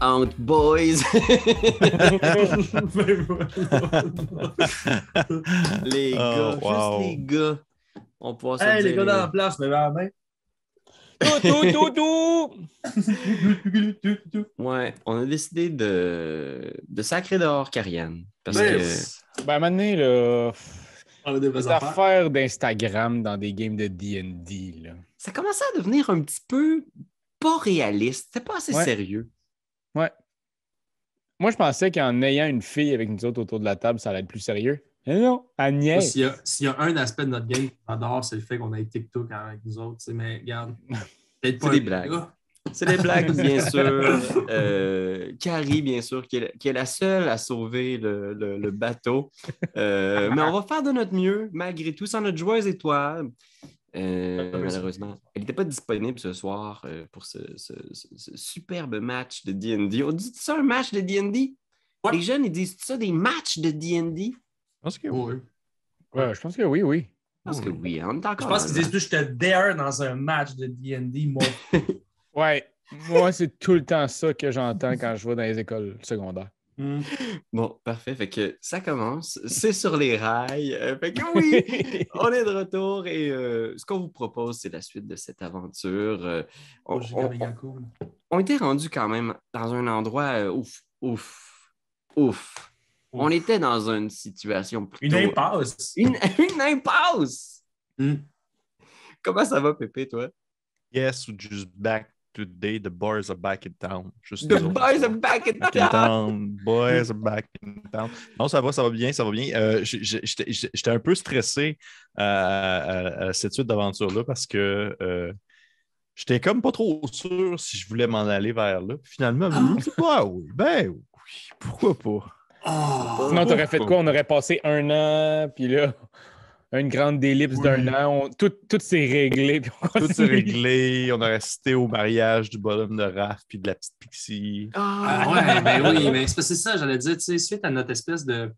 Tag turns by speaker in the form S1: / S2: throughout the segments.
S1: entre boys. les
S2: Oh,
S1: gars,
S2: wow.
S1: juste les gars. On pourra se
S3: Hey, les gars dans la place, mais la main.
S4: Tout, tout, tout, tout!
S1: Ouais, on a décidé de, de sacrer dehors Karianne. Parce
S3: Mais-
S1: que.
S4: Ben, à un moment donné, là,
S3: On a des affaires.
S4: affaire d'Instagram dans des games de D&D, là.
S1: ça commençait à devenir un petit peu pas réaliste. C'était pas assez
S4: Ouais.
S1: sérieux.
S4: Ouais. Moi, je pensais qu'en ayant une fille avec nous autres autour de la table, ça allait être plus sérieux. Mais non, Agnès.
S3: S'il y, a, s'il y a un aspect de notre game que j'adore, c'est le fait qu'on ait TikTok avec nous autres. Mais regarde, peut-être pas
S1: C'est des blagues.
S3: gars.
S1: C'est des blagues, bien sûr. Euh, Carrie, bien sûr, qui est, qui est la seule à sauver le, le- le bateau. Euh, mais on va faire de notre mieux, malgré tout, sans notre joueuse étoile. Euh, malheureusement, elle n'était pas disponible ce soir euh, pour ce, ce- ce- ce superbe match de D&D. On dit ça un match de D&D? Les jeunes, ils disent ça des matchs de D&D?
S2: Je pense que
S3: Oui.
S4: Ouais, je pense que oui, oui.
S1: Je pense que oui, on est
S3: Je
S1: encore
S3: pense
S1: dans
S3: qu'ils disent plus je te dare dans un match de D&D, moi.
S4: Ouais. Moi, c'est tout le temps ça que j'entends quand je vais dans les écoles secondaires.
S1: Bon, parfait. Fait que ça commence. C'est sur les rails. Euh, fait que oui, on est de retour et euh, ce qu'on vous propose, c'est la suite de cette aventure. Euh, on, était rendu quand même dans un endroit euh, ouf, ouf, ouf. On était dans une situation plutôt...
S3: Une impasse.
S1: Une, une impasse!
S3: Hmm.
S1: Comment ça va, Pépé, toi?
S2: Yes, ou just back today, the boys are back in town. Juste
S1: The boys are back in
S2: Back
S1: town!
S2: town. Boys are back in town. Non, ça va, ça va bien, ça va bien. Euh, J'étais un peu stressé à, à- à cette suite d'aventure-là parce que euh, j'étais comme pas trop sûr si je voulais m'en aller vers là. Finalement, ah, oui, ben oui, pourquoi pas?
S3: Oh.
S4: Sinon, t'aurais fait quoi? On aurait passé un an, puis là, une grande délipse
S3: Oui.
S4: d'un an. on- tout tout s'est réglé.
S2: Tout s'est réglé. On a assisté au mariage du bonhomme de Raph puis de la petite Pixie.
S3: Ah,
S1: Ah,
S3: ouais, ben oui, mais c'est parce que c'est ça, j'allais dire, tu sais, suite à notre espèce de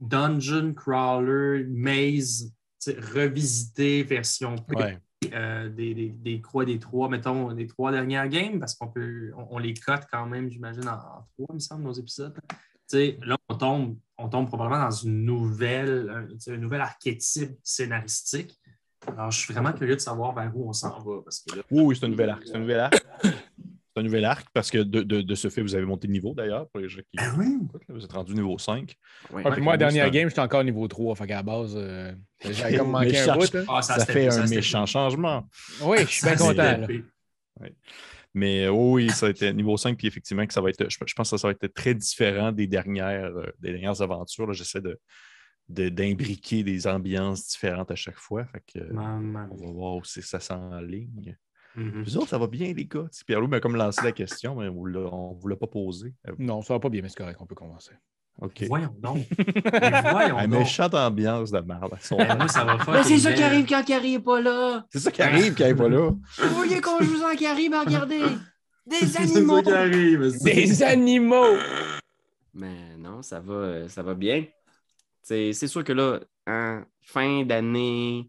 S3: dungeon crawler, maze, tu sais, revisité version P,
S2: Ouais.
S3: euh, des, des, des croix des trois, mettons, des trois dernières games, parce qu'on peut, on, on les cote quand même, j'imagine, en, en trois, il me semble, nos épisodes. Tu sais, là, on tombe, on tombe probablement dans une nouvelle, un, nouvel archétype scénaristique. Alors, je suis vraiment curieux de savoir vers où on s'en va, parce que là,
S2: Oui, oui, c'est un nouvel arc. C'est un nouvel arc. C'est un nouvel arc parce que de, de- de ce fait, vous avez monté de niveau d'ailleurs pour les gens qui
S3: Ah oui.
S2: Vous êtes rendu niveau 5.
S1: Ouais.
S4: Ouais, puis moi,
S2: Ouais,
S4: dernière game, j'étais encore niveau 3. Fait qu'à la base, euh, j'avais comme manqué un bout. hein.
S3: Ah,
S2: Ça,
S3: c'était-
S2: fait un méchant changement.
S4: Oui, je suis bien
S3: ça,
S4: content.
S2: Mais euh, oui, ça a été niveau 5, puis effectivement, que ça va être, je, je pense que ça va être très différent des dernières, euh, des dernières aventures. là. J'essaie de, de- d'imbriquer des ambiances différentes à chaque fois. Fait que, euh,
S3: Maman.
S2: on va voir où c'est- ça s'enligne.
S3: Mhm.
S2: Vous autres, ça va bien, les gars? Pierre-Loup m'a comme lancé la question, mais on ne vous l'a pas posée. Euh,
S4: Non, ça va pas bien, mais c'est correct, on peut commencer.
S2: OK.
S3: Voyons donc. Mais voyons
S2: Un
S3: donc.
S2: méchante ambiance de merde.
S3: Ben, moi, ça va
S1: Mais
S3: fucking
S1: c'est ça qui arrive quand Carrie n'est pas là!
S2: C'est ça qui arrive quand il n'est pas là.
S1: Vous voyez qu'on joue en Carrie, mais regardez! Des
S3: C'est
S1: animaux!
S3: ça qui arrive. c'est-
S4: Des animaux!
S1: Mais non, ça va, ça va bien. C'est c'est sûr que là, hein, fin d'année,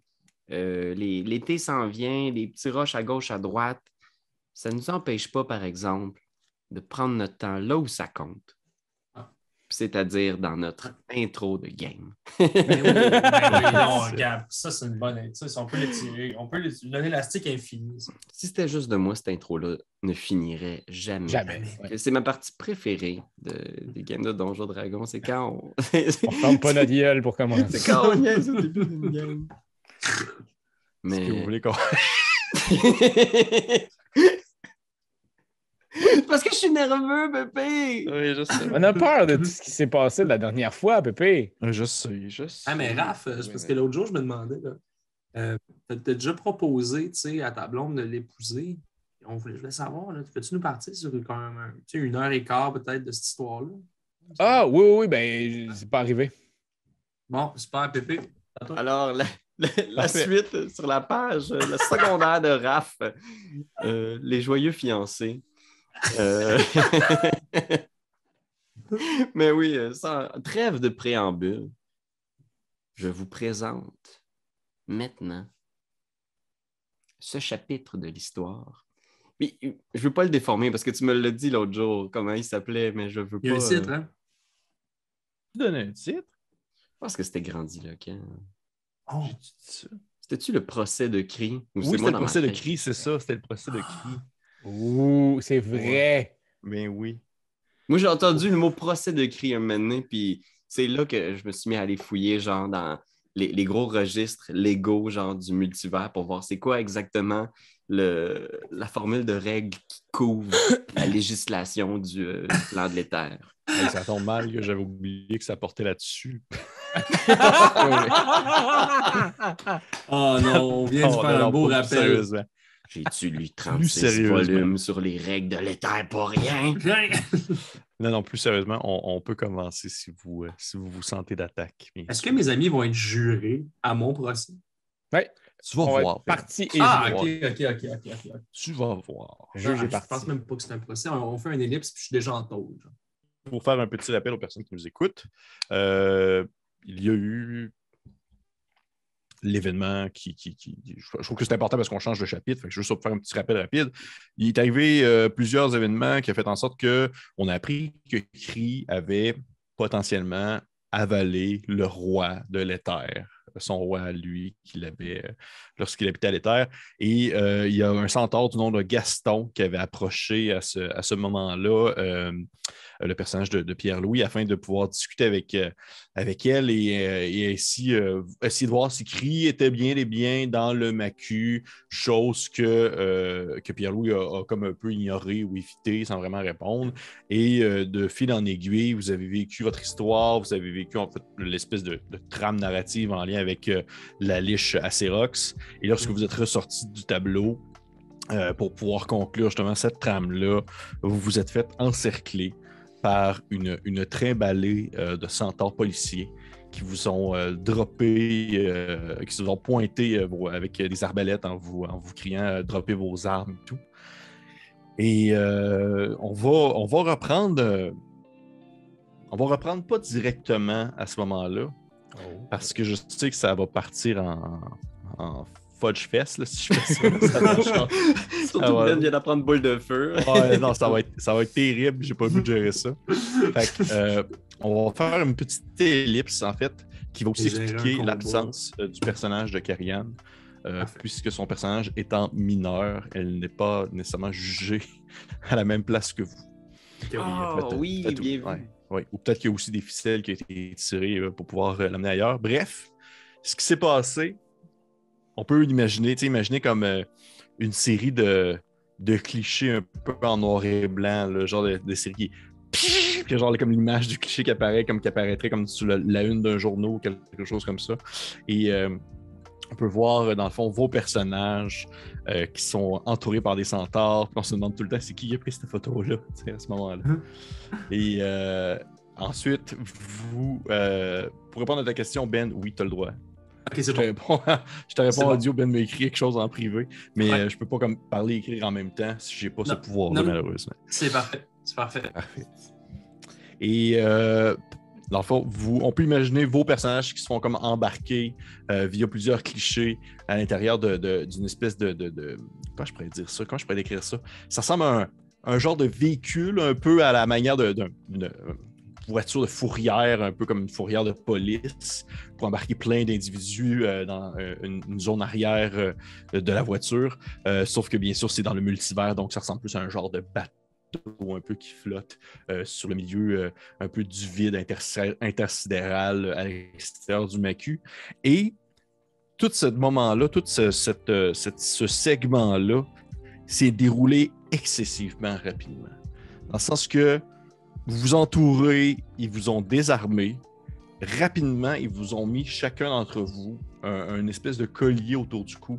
S1: euh, l'été s'en vient, les petits roches à gauche, à droite. Ça ne nous empêche pas, par exemple, de prendre notre temps là où ça compte. C'est-à-dire dans notre intro de game.
S3: Ben oui, oui, non, regarde, ça, c'est une bonne. ça, on peut l'étirer. On peut l'élastique infini. ça.
S1: Si c'était juste de moi, cette intro-là ne finirait jamais.
S4: Jamais. ouais.
S1: C'est ma partie préférée de- des games de Donjons Dragons. C'est quand on.
S4: On ferme pas notre gueule pour commencer.
S1: C'est quand on au début d'une game.
S2: Est-ce
S1: Mais.
S2: que vous voulez qu'on-
S1: suis nerveux, bébé!
S2: Oui, je sais.
S4: On a peur de tout ce qui s'est passé la dernière fois, Pépé.
S2: Je sais, je sais.
S3: Ah, mais Raph, euh, c'est parce que l'autre jour, je me demandais, là, euh, t'as déjà proposé tu sais, à ta blonde de l'épouser. On voulait, je voulais savoir, là, peux-tu nous partir sur quand même un- tu sais, une heure et quart peut-être de cette histoire-là?
S4: Ah, oui, oui, oui, ben, c'est pas arrivé.
S3: Bon, super, Pépé.
S1: Alors, la, la- suite sur la page, euh, le secondaire de Raph, euh, les joyeux fiancés. Euh, Mais oui, euh, sans trêve de préambule, je vous présente maintenant ce chapitre de l'histoire Puis, je veux pas le déformer parce que tu me l'as dit l'autre jour, comment il s'appelait, mais je veux pas.
S3: Il y a un titre,
S1: euh,
S3: hein?
S2: Tu donnes un titre?
S1: Je pense que c'était Grandi Locan.
S3: Oh.
S1: C'était-tu le procès de cri? Ou
S2: Oui, c'était le
S1: ma
S2: procès de cri, c'est ça, c'était le procès de cri.
S4: Ouh, c'est vrai.
S2: Mais oui.
S1: Moi, j'ai entendu le mot procès de cri un moment donné, puis c'est là que je me suis mis à aller fouiller, genre, dans les, les gros registres légaux, genre, du multivers pour voir c'est quoi exactement le, la formule de règle qui couvre la législation du euh, plan de l'éther.
S2: Hey, ça tombe mal que j'avais oublié que ça portait là-dessus.
S3: Oh non, on vient de
S2: Oh,
S3: faire
S2: non,
S3: un beau rappel.
S1: J'ai-tu lu 36
S2: sérieusement.
S1: volumes sur les règles de l'éther pour rien?
S2: Non, non, plus sérieusement, on, on peut commencer si vous, euh, si vous vous sentez d'attaque.
S3: Est-ce que mes amis vont être jurés à mon procès?
S2: Tu vas
S4: On
S2: voir.
S4: parti et
S3: Ah,
S4: joué.
S3: ok, ok, ok, ok. ok.
S2: Tu vas voir.
S3: Ah, Je
S4: parti.
S3: pense même pas que c'est un procès. On, on fait un ellipse puis je suis déjà en tôle.
S2: Pour faire un petit rappel aux personnes qui nous écoutent, euh, il y a eu l'événement qui, qui- Je trouve que c'est important parce qu'on change de chapitre. Fait que juste faire un petit rappel rapide. Il est arrivé euh, plusieurs événements qui ont fait en sorte qu'on a appris que Cree avait potentiellement avalé le roi de l'éther, son roi à lui qu'il avait euh, lorsqu'il habitait à l'éther. Et euh, il y a un centaure du nom de Gaston qui avait approché à ce, à ce moment-là euh, le personnage de, Pierre-Louis afin de pouvoir discuter avec, avec elle et, et essayer de voir si Cri était bien et bien dans le macu, chose que, que Pierre-Louis a, comme un peu ignoré ou évité sans vraiment répondre. Et de fil en aiguille, vous avez vécu votre histoire, vous avez vécu en fait l'espèce de, de trame narrative en lien euh, la liche Acérox. Et lorsque vous êtes ressorti du tableau, euh, pour pouvoir conclure justement cette trame-là, vous vous êtes fait encercler par une, une trimballée euh, de centaures policiers qui vous ont euh, droppé, qui vous ont pointé avec des arbalètes en vous, en vous criant droppez vos armes et tout. Et on, va, on va reprendre. on va reprendre pas directement à ce moment-là, parce que je sais que ça va partir en, en fudge fest là, si je fais ça. ça va.
S1: Surtout
S2: Ah
S1: que Ben vient d'apprendre boule de feu.
S2: Ouais, non, ça va, être, ça va être terrible. J'ai pas vu de gérer ça. Fait que, euh, on va faire une petite ellipse, en fait, qui va aussi expliquer l'absence euh, du personnage de Carriane. euh, puisque son personnage étant mineur, elle n'est pas nécessairement jugée à la même place que vous.
S1: Ah
S2: Peut-être-
S1: oui, bien
S2: ouais, ouais. Ou peut-être qu'il y a aussi des ficelles qui ont été tirées euh, pour pouvoir euh, l'amener ailleurs. Bref, ce qui s'est passé, on peut l'imaginer, imaginer comme euh, une série de, clichés un peu en noir et blanc, le genre de, série qui puis genre comme l'image du cliché qui apparaît comme qui apparaîtrait comme sur la, une d'un journal ou quelque chose comme ça. Et on peut voir euh, dans le fond vos personnages euh, qui sont entourés par des centaures. Puis on se demande tout le temps c'est qui qui a pris cette photo-là à ce moment-là. Et euh, ensuite, vous, euh, pour répondre à ta question, Ben, oui, tu as le droit.
S3: Ok,
S2: Je
S3: c'est
S2: te
S3: bon.
S2: réponds, je te réponds
S3: C'est bon.
S2: audio, Ben m'a écrit quelque chose en privé, mais
S3: Ouais.
S2: je peux pas comme parler et écrire en même temps si j'ai pas ce pouvoir-là, malheureusement.
S3: C'est parfait. C'est parfait.
S2: Parfait. Et euh, dans le fond, vous, on peut imaginer vos personnages qui se font comme embarquer euh, via plusieurs clichés à l'intérieur d'une espèce de, Comment je pourrais dire ça? Comment je pourrais décrire ça? Ça ressemble à un, genre de véhicule un peu à la manière d'une voiture de fourrière, un peu comme une fourrière de police, pour embarquer plein d'individus euh, dans euh, une, zone arrière euh, de la voiture. Euh, sauf que bien sûr, c'est dans le multivers, donc ça ressemble plus à un genre de bateau un peu qui flotte euh, sur le milieu euh, un peu du vide intersi- intersidéral euh, à l'extérieur du macu. Et tout ce moment-là, tout ce, segment-là s'est déroulé excessivement rapidement. Dans le sens que vous vous entourez, ils vous ont désarmé. Rapidement, ils vous ont mis chacun d'entre vous un, espèce de collier autour du cou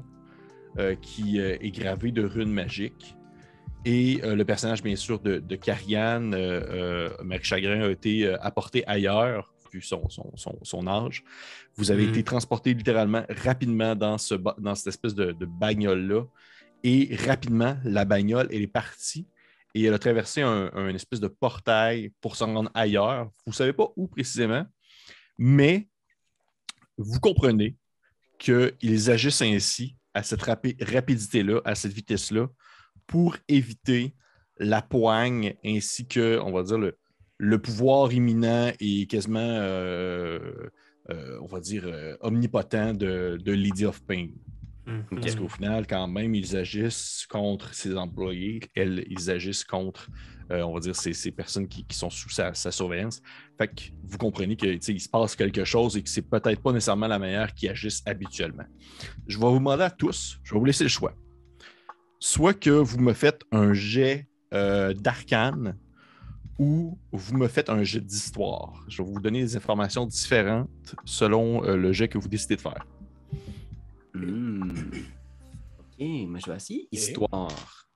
S2: qui est gravé de runes magiques. Et euh, le personnage, bien sûr, de, de Carianne, euh, euh, Marie Chagrin, a été apporté ailleurs, vu son, son, son- son âge. Vous avez
S3: Mhm.
S2: été transporté littéralement rapidement dans, ce, ba- dans cette espèce de, de bagnole-là. Et rapidement, la bagnole, elle est partie et elle a traversé un, un espèce de portail pour s'en rendre ailleurs. Vous ne savez pas où précisément, mais vous comprenez qu'ils agissent ainsi, à cette rapi- rapidité-là, à cette vitesse-là, pour éviter la poigne ainsi que, on va dire, le, le pouvoir imminent et quasiment, euh, euh, on va dire, euh, omnipotent de, de Lady of Pain.
S3: Mhm.
S2: Parce qu'au final, quand même, ils agissent contre ses employés, elles, ils agissent contre, on va dire, ces, ces personnes qui, qui sont sous sa, sa surveillance. Fait que vous comprenez qu'il se passe quelque chose et que c'est peut-être pas nécessairement la manière qu'ils agissent habituellement. Je vais vous demander à tous, je vais vous laisser le choix. Soit que vous me faites un jet euh, d'arcane ou vous me faites un jet d'histoire. Je vais vous donner des informations différentes selon euh, le jet que vous décidez de faire.
S1: Hmm. Ok, mais je vais essayer histoire.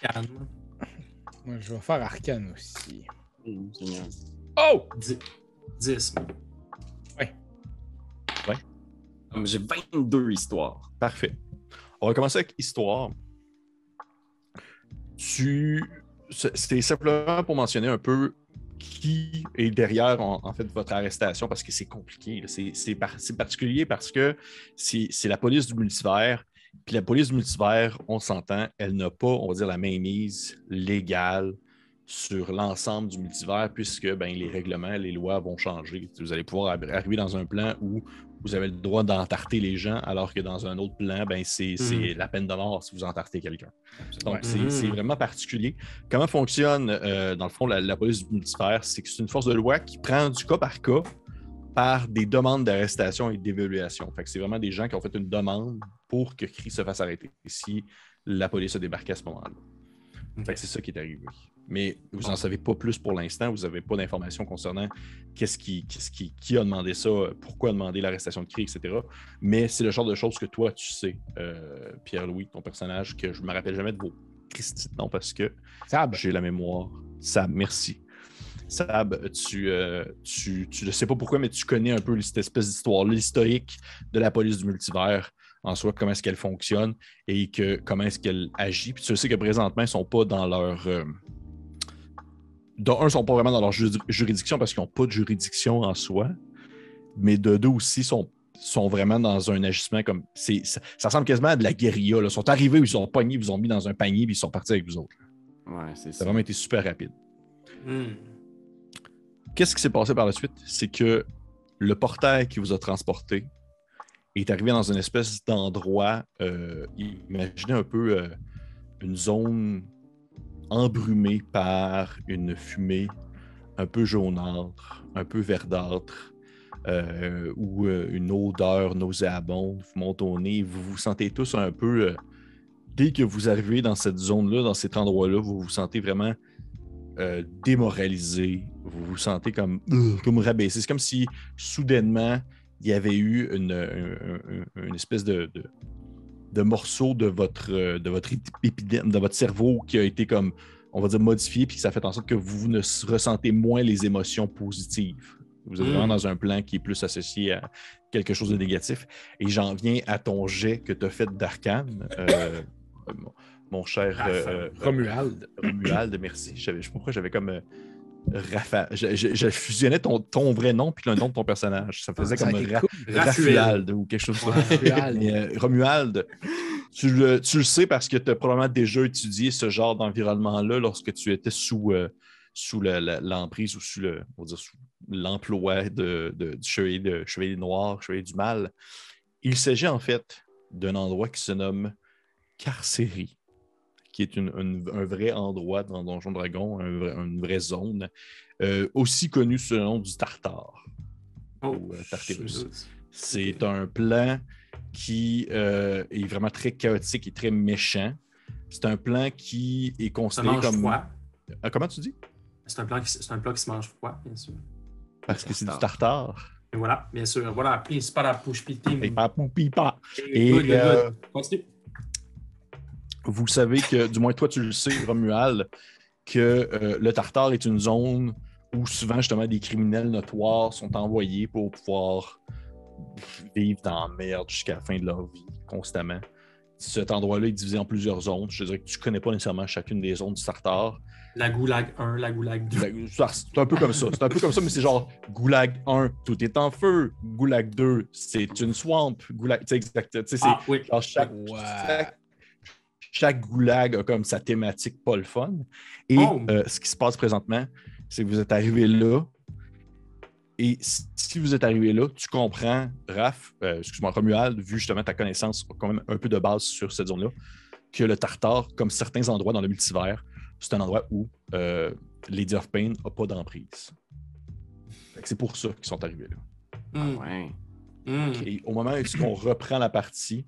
S3: Calme.
S4: Moi, je vais faire arcane aussi.
S1: Seigneur.
S4: Oh!
S3: Dix. Dix.
S1: Hum, J'ai 22 histoires.
S2: Parfait. On va commencer avec histoire. Tu. C'était simplement pour mentionner un peu qui est derrière en, fait votre arrestation parce que c'est compliqué. C'est c'est par- c'est particulier parce que c'est la police du multivers. Puis la police du multivers, on s'entend, elle n'a pas, on va dire, la mainmise légale sur l'ensemble du multivers puisque ben, les règlements, les lois vont changer. Vous allez pouvoir arri- arriver dans un plan où vous avez le droit d'entarter les gens, alors que dans un autre plan, ben, c'est c'est la peine de mort si vous entartez quelqu'un. Donc,
S4: Ouais.
S2: c'est
S3: Mhm.
S2: c'est vraiment particulier. Comment fonctionne, euh, dans le fond, la, la police du multivers? C'est que c'est une force de loi qui prend du cas par cas par des demandes d'arrestation et d'évaluation. Fait que c'est vraiment des gens qui ont fait une demande pour que CRI se fasse arrêter si la police a débarqué à ce moment-là. Fait que c'est ça qui est arrivé. Mais vous n'en savez pas plus pour l'instant. Vous n'avez pas d'informations concernant qu'est-ce qui, qu'est-ce qui, qui a demandé ça, pourquoi a demandé l'arrestation de CRI, etc. Mais c'est le genre de choses que toi, tu sais, euh, Pierre-Louis, ton personnage, que je ne me rappelle jamais de vos Christy nom parce que
S4: Sab.
S2: j'ai la mémoire. Sab, merci. Sab, tu, euh, tu, tu ne sais pas pourquoi, mais tu connais un peu cette espèce d'histoire, l'historique de la police du multivers, en soi, comment est-ce qu'elle fonctionne et que, comment est-ce qu'elle agit. Puis tu sais que présentement, ils ne sont pas dans leur. Euh... De un, ils ne sont pas vraiment dans leur ju- juridiction parce qu'ils n'ont pas de juridiction en soi. Mais de deux aussi, ils sont, sont vraiment dans un agissement comme. c'est Ça, ça ressemble quasiment à de la guérilla. là. Ils sont arrivés, ils ont pogné, ils vous ont mis dans un panier, puis ils sont partis avec vous autres.
S1: Ouais, c'est
S2: Ça
S1: ça.
S2: a vraiment été super rapide.
S3: Hmm.
S2: Qu'est-ce qui s'est passé par la suite? C'est que le portail qui vous a transporté est arrivé dans une espèce d'endroit, euh, imaginez un peu euh, une zone embrumée par une fumée un peu jaunâtre, un peu verdâtre, euh, ou euh, une odeur nauséabonde vous monte au nez. Vous vous sentez tous un peu... euh, dès que vous arrivez dans cette zone-là, dans cet endroit-là, vous vous sentez vraiment démoralisé. Vous vous sentez comme, comme rabaissé. C'est comme si soudainement, il y avait eu une, un- un- une espèce de, de, de morceau de votre, euh, de votre épidème, de votre cerveau qui a été comme, on va dire, modifié, puis ça fait en sorte que vous ne ressentez moins les émotions positives. Vous êtes
S3: Mm.
S2: vraiment dans un plan qui est plus associé à quelque chose de négatif. Et j'en viens à ton jet que tu as fait d'arcane, euh, mon, mon cher euh,
S4: Romuald.
S2: Romuald, merci. Je sais pas pourquoi j'avais comme Rafa. Je, je- je fusionnais ton, ton vrai nom puis le nom de ton personnage. Ça faisait
S4: Ça a
S2: comme Ra-
S4: cool.
S3: Raphaël.
S2: Rafuald ou quelque chose comme ça. Euh, Romuald, tu le, tu le sais parce que tu as probablement déjà étudié ce genre d'environnement-là lorsque tu étais sous, euh, sous la- la- l'emprise ou sous le, on va dire sous l'emploi de, de- du chevalier, de, chevalier noir, chevalier du mal. Il s'agit en fait d'un endroit qui se nomme Carcérie, qui est une- une- un vrai endroit dans Donjon Dragon, un vrai- une vraie zone, euh, aussi connue sous le nom du Tartare.
S3: Oh,
S2: Ou, euh, C'est un plan qui euh, est vraiment très chaotique et très méchant. C'est un plan qui est considéré
S3: mange
S2: comme.
S3: froid.
S2: Ah, comment tu dis?
S3: C'est un, plat qui, c'est un plat qui se mange froid, bien sûr.
S2: Parce que c'est du
S1: Tartare.
S3: Et voilà, bien sûr. Voilà, pas la push.
S2: Et pas. Et,
S3: Good, good,
S2: euh,
S3: good. Continue.
S2: Vous savez que, du moins toi tu le sais, Romuald, que euh, le Tartare est une zone où souvent justement des criminels notoires sont envoyés pour pouvoir vivre dans la merde jusqu'à la fin de leur vie, constamment. Cet endroit-là est divisé en plusieurs zones. Je dirais que tu connais pas nécessairement chacune des zones du Tartare.
S3: La goulag 1, la goulag 2.
S2: La- ça, C'est un peu comme ça. C'est un peu comme ça, mais c'est genre Goulag 1, tout est en feu. Goulag 2, c'est une swamp. Goulag, tu sais, exact. Tu sais, c'est
S3: Ah oui.
S2: genre chaque, chaque goulag a comme sa thématique pas le fun. Et
S3: Oh.
S2: euh, ce qui se passe présentement, c'est que vous êtes arrivé là. Et si vous êtes arrivé là, tu comprends, Raph, euh, excuse-moi, Romuald, vu justement ta connaissance quand même un peu de base sur cette zone-là, que le Tartare, comme certains endroits dans le multivers, c'est un endroit où euh, Lady of Pain n'a pas d'emprise. C'est pour ça qu'ils sont arrivés là.
S3: Hmm.
S1: Ouais.
S3: Hmm.
S2: Et au moment où on reprend la partie,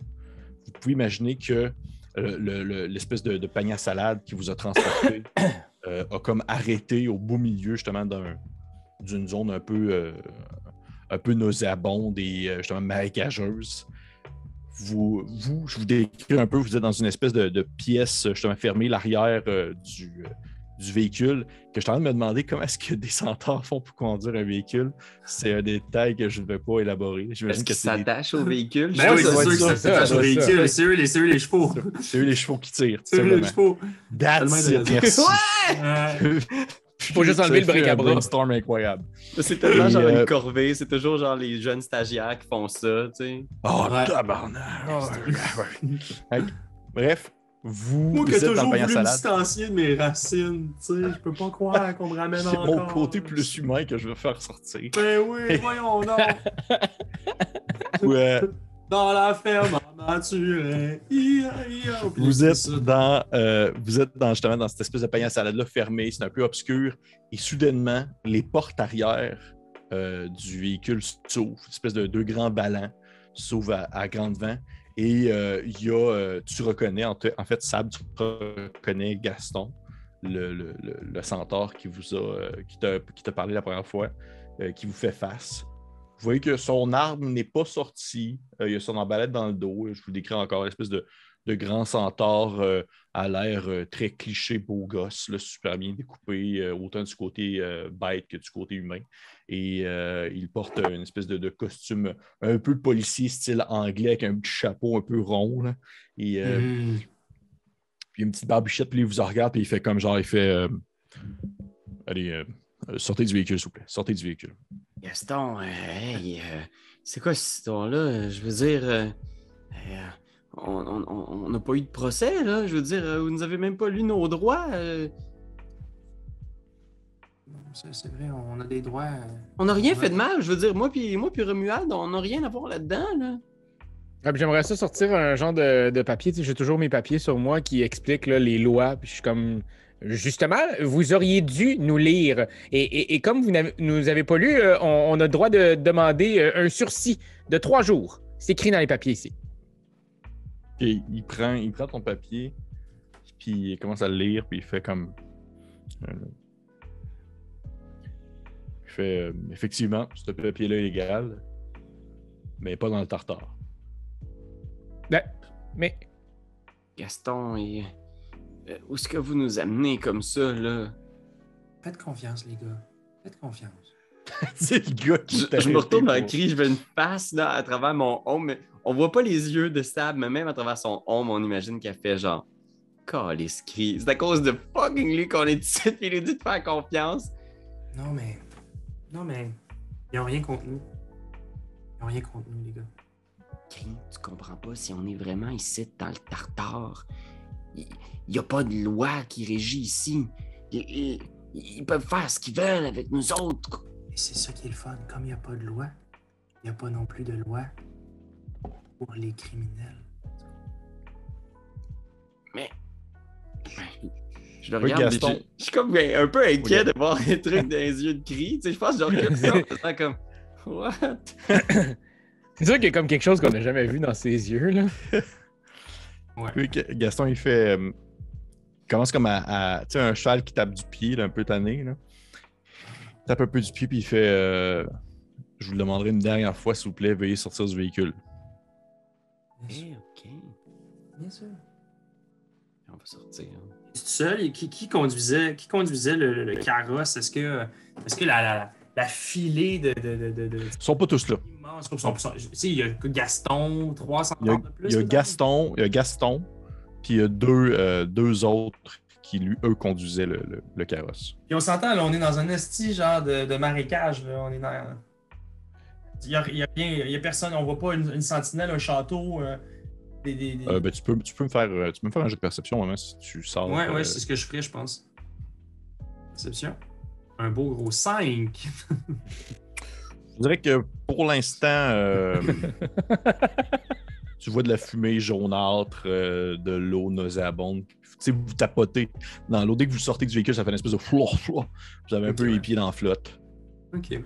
S2: vous pouvez imaginer que le- le- l'espèce de, de panier à salade qui vous a transporté euh, a comme arrêté au beau milieu justement d'un- d'une zone un peu, euh, un peu nauséabonde et euh, justement marécageuse. Vous, vous, je vous décris un peu, vous êtes dans une espèce de, de pièce justement fermée, l'arrière euh, du, du véhicule, que je suis en train de me demander comment est-ce que des centaures font pour conduire un véhicule. C'est un détail que je ne vais pas élaborer.
S1: Est-ce qu'ils s'attachent au véhicule?
S3: Ben oui, c'est sûr
S1: pas.
S3: que ça
S4: ça,
S3: s'attache
S4: ça,
S3: au véhicule. C'est eux, les- c'est eux les chevaux.
S2: c'est eux les chevaux qui tirent.
S3: C'est eux les chevaux.
S2: That's it, merci.
S3: Ouais.
S4: Faut juste enlever le bric à bras.
S2: brainstorm incroyable.
S1: C'est tellement genre
S2: euh,
S1: une corvée, c'est toujours genre les jeunes stagiaires qui font ça, tu sais.
S2: Oh,
S3: Ouais.
S2: tabarnak! Oh, ouais, Bref, vous,
S3: Moi
S2: vous
S3: qui ai toujours voulu me distancier de mes racines, tu sais, je peux pas croire qu'on me ramène
S2: C'est
S3: encore.
S2: mon côté plus humain que je veux faire sortir.
S3: Ben oui, voyons donc.
S2: Ouais.
S3: Dans la ferme naturelle.
S2: Vous
S3: c'est
S2: êtes dans, euh, vous êtes dans justement dans cette espèce de panier à salade là fermé, c'est un peu obscur et soudainement les portes arrière euh, du véhicule s'ouvrent, une espèce de deux grands ballons s'ouvrent à, à grande vent et euh, il y a, euh, tu reconnais en, fait Sab, tu reconnais Gaston, le, le, centaure qui vous a, euh, qui t'a parlé la première fois, qui vous fait face. Vous voyez que son arme n'est pas sortie. Euh, il a son emballette dans le dos. Je vous décris encore l'espèce de, de grand centaure euh, à l'air euh, très cliché beau gosse, là, super bien découpé, autant du côté bête que du côté humain. Et il porte une espèce de, de costume un peu policier, style anglais, avec un petit chapeau un peu rond. là. Et
S3: Hmm.
S2: puis une petite barbichette, puis il vous en regarde, puis il fait comme genre, il fait Allez, sortez du véhicule, s'il vous plaît. Sortez du véhicule.
S1: Gaston, euh, hey, euh, c'est quoi cette histoire-là? Je veux dire, euh, on n'a pas eu de procès, là. Je veux dire, vous nous avez même pas lu nos droits. euh.
S3: C'est c'est vrai, on a des droits. euh,
S1: on n'a rien fait de mal. Je veux dire, moi puis moi puis Romuald, on n'a rien à voir là-dedans, là.
S4: Ah, J'aimerais ça sortir un genre de, de papier. J'ai toujours mes papiers sur moi qui expliquent là, les lois. Puis je suis comme. Justement, vous auriez dû nous lire. Et, et- et comme vous n'avez- nous avez pas lu, euh, on, on a le droit de demander euh, un sursis de trois jours. C'est écrit dans les papiers ici.
S2: Et il prend, il prend ton papier, puis il commence à le lire, puis il fait comme. euh, il fait euh, effectivement, ce papier-là est légal, mais pas dans le tartare.
S4: Ben, mais
S1: Gaston, et, euh, où est-ce que vous nous amenez comme ça, là?
S3: Faites confiance, les gars. Faites confiance.
S2: C'est le gars qui
S1: Je, je me retourne
S2: arrêté
S1: Cri, je veux une face là, à travers mon ombre. mais On voit pas les yeux de Stab, mais même à travers son ombre, on imagine qu'elle fait genre. Calice Cri. C'est à cause de fucking lui qu'on est ici, puis il lui dit de faire confiance.
S3: Non, mais. Non, mais. Ils ont rien contre nous. Ils ont rien contre nous, les gars.
S1: Cri, tu comprends pas si on est vraiment ici dans le tartare. Il n'y a pas de loi qui régit ici. Ils, peuvent faire ce qu'ils veulent avec nous autres.
S3: Et c'est ça qui est le fun. Comme il n'y a pas de loi, il n'y a pas non plus de loi pour les criminels.
S1: Mais. Je le
S2: Oui,
S1: regarde, puis je, je suis comme un peu inquiet
S2: Oui.
S1: de voir les trucs dans les yeux de Cri. Tu sais, je pense que je regarde ça en faisant comme. What?
S4: c'est sûr qu'il y a comme quelque chose qu'on n'a jamais vu dans ses yeux. Là.
S2: Puis que- Gaston, il fait. euh, il commence comme à. à- tu sais, un cheval qui tape du pied, là, un peu tanné. Là. Il tape un peu du pied, puis il fait. euh, je vous le demanderai une dernière fois, s'il vous plaît, veuillez sortir du véhicule.
S3: Bien sûr.
S1: Eh, ok.
S3: Bien sûr.
S1: On va sortir.
S3: C'est tout seul. Qui, qui conduisait, qui conduisait le, le- le carrosse? Est-ce que, est-ce que la, la, la filée de. de, de, de, de-
S2: Ils sont pas tous là.
S3: Son- son- il y a Gaston, 300
S2: Il y a,
S3: de plus.
S2: il y a? Gaston, il y a Gaston, puis il y a deux, euh, deux autres qui, lui, eux, conduisaient le, le- le carrosse.
S3: Puis on s'entend, là, on est dans un esti genre de, de marécage. Là. On est dans. Il y a, rien, il y a personne, on voit pas une, une sentinelle, un château. euh, Des- des- des-
S2: Euh, ben, tu, peux, tu, peux me faire, tu peux me faire un jeu de perception si tu sors.
S3: Ouais, ouais, c'est ce que je ferais, je pense. Perception. Un beau gros 5.
S2: Je dirais que pour l'instant, euh, tu vois de la fumée jaunâtre, euh, de l'eau nauséabonde. Tu sais, vous tapotez dans l'eau. Dès que vous sortez du véhicule, ça fait une espèce de flou. Vous avez un peu les pieds dans la flotte.
S3: Ok.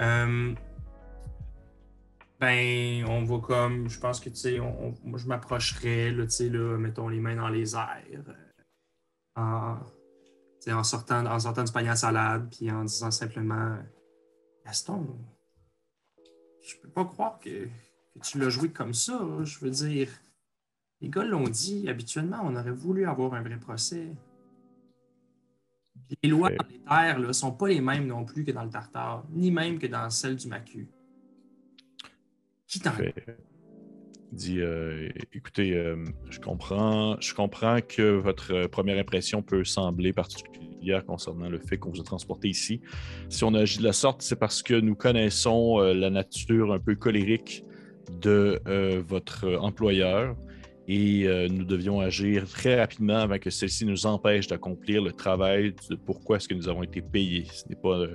S3: Euh, Ben, on va comme, je pense que, tu sais, moi, je m'approcherais, là, tu sais, là, mettons les mains dans les airs, euh, en, en, sortant, en sortant du panier à salade, puis en disant simplement, Gaston, je peux pas croire que, que tu l'as joué comme ça, là. je veux dire, les gars l'ont dit, habituellement, on aurait voulu avoir un vrai procès. Les lois dans les terres ne sont pas les mêmes non plus que dans le Tartare, ni même que dans celle du Macu. Qui t'en
S2: dit euh, écoutez, euh, je comprends, je comprends que votre première impression peut sembler particulière concernant le fait qu'on vous a transporté ici. Si on agit de la sorte, c'est parce que nous connaissons euh, la nature un peu colérique de euh, votre euh, employeur et nous devions agir très rapidement avant que celle-ci nous empêche d'accomplir le travail de pourquoi est-ce que nous avons été payés. Ce n'est pas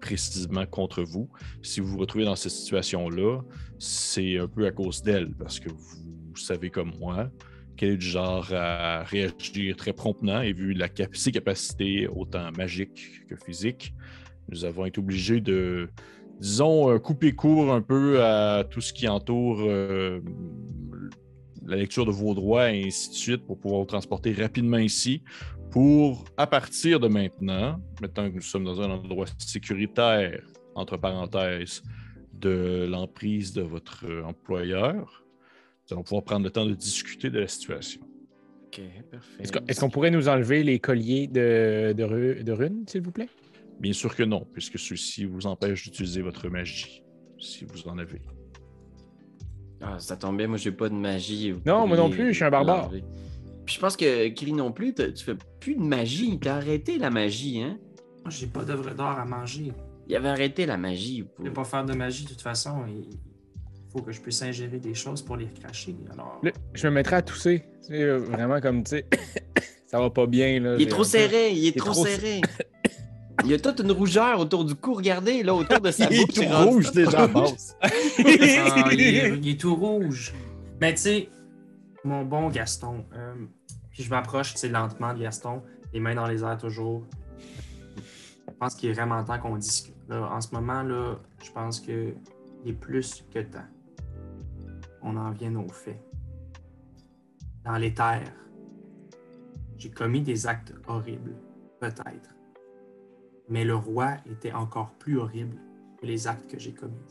S2: précisément contre vous. Si vous vous retrouvez dans cette situation-là, c'est un peu à cause d'elle, parce que vous savez comme moi qu'elle est du genre à réagir très promptement et vu la cap- ses capacités autant magiques que physiques, nous avons été obligés de, disons, euh, couper court un peu à tout ce qui entoure euh, la lecture de vos droits et ainsi de suite pour pouvoir vous transporter rapidement ici. Pour, à partir de maintenant, maintenant que nous sommes dans un endroit sécuritaire, entre parenthèses, de l'emprise de votre euh, employeur, nous allons pouvoir prendre le temps de discuter de la situation.
S1: Ok, parfait.
S4: Est-ce qu'on est-ce qu'on pourrait nous enlever les colliers de, de, ru- de runes, s'il vous plaît?
S2: Bien sûr que non, puisque ceux-ci vous empêchent d'utiliser votre magie, si vous en avez.
S1: Ah, ça tombe bien, moi j'ai pas de magie. Vous
S4: Non, moi non plus, je suis un barbare.
S1: l'enlever. Puis je pense que Kiri non plus, tu fais plus de magie. T'as arrêté la magie, hein?
S3: Moi, j'ai pas d'œuvre d'or à manger.
S1: Il avait arrêté la magie.
S3: Je vais pas faire de magie de toute façon. Il faut que je puisse ingérer des choses pour les recracher. Alors,
S4: je me mettrais à tousser. Là, vraiment comme, tu sais, ça va pas bien. Là,
S1: Il est trop serré, il est
S4: il est
S1: trop
S4: trop
S1: serré. Il y a toute une rougeur autour du cou. Regardez, là, autour de sa
S2: Il est tout rouge déjà, boss.
S3: Ah, il, est, il est tout rouge. Mais tu sais, mon bon Gaston, euh, puis je m'approche tu sais, lentement de Gaston, les mains dans les airs toujours. Je pense qu'il est vraiment temps qu'on discute. Là, en ce moment, là, je pense que il est plus que temps. On en vient aux faits. Dans les terres, j'ai commis des actes horribles, peut-être. Mais le roi était encore plus horrible que les actes que j'ai commis.